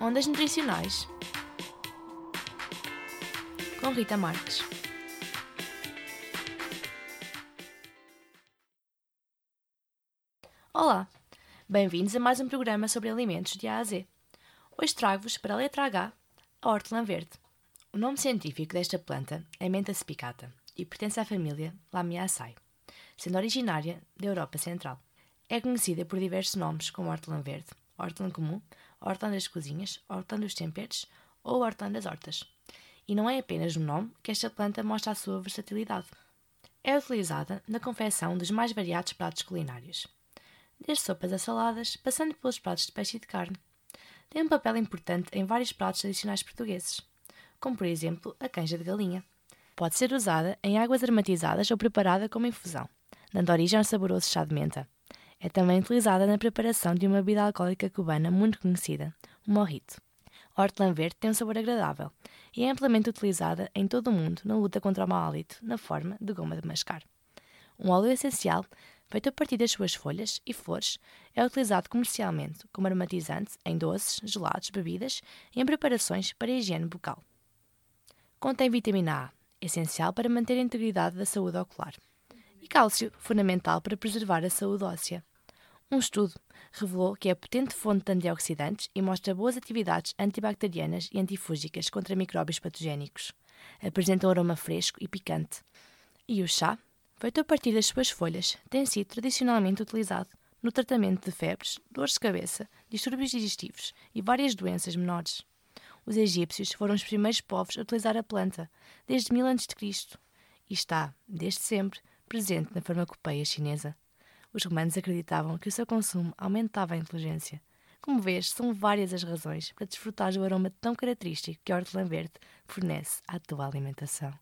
Ondas Nutricionais com Rita Marques. Olá, bem-vindos a mais um programa sobre alimentos de A a Z. Hoje trago-vos para a letra H a hortelã verde. O nome científico desta planta é Menta spicata e pertence à família Lamiaceae, sendo originária da Europa Central. É conhecida por diversos nomes como hortelã verde, hortelã comum, hortelã das cozinhas, hortelã dos temperos ou hortelã das hortas. E não é apenas no nome que esta planta mostra a sua versatilidade. É utilizada na confecção dos mais variados pratos culinários, desde sopas a saladas, passando pelos pratos de peixe e de carne. Tem um papel importante em vários pratos tradicionais portugueses, como por exemplo a canja de galinha. Pode ser usada em águas aromatizadas ou preparada como infusão, dando origem ao saboroso chá de menta. É também utilizada na preparação de uma bebida alcoólica cubana muito conhecida, o morrito. A hortelã verde tem um sabor agradável e é amplamente utilizada em todo o mundo na luta contra o mau hálito, na forma de goma de mascar. Um óleo essencial, feito a partir das suas folhas e flores, é utilizado comercialmente como aromatizante em doces, gelados, bebidas e em preparações para a higiene bucal. Contém vitamina A, essencial para manter a integridade da saúde ocular, e cálcio, fundamental para preservar a saúde óssea. Um estudo revelou que é potente fonte de antioxidantes e mostra boas atividades antibacterianas e antifúngicas contra micróbios patogénicos. Apresenta um aroma fresco e picante. E o chá, feito a partir das suas folhas, tem sido tradicionalmente utilizado no tratamento de febres, dores de cabeça, distúrbios digestivos e várias doenças menores. Os egípcios foram os primeiros povos a utilizar a planta, desde mil a.C., e está, desde sempre, presente na farmacopeia chinesa. Os romanos acreditavam que o seu consumo aumentava a inteligência. Como vês, são várias as razões para desfrutar do aroma tão característico que a hortelã verde fornece à tua alimentação.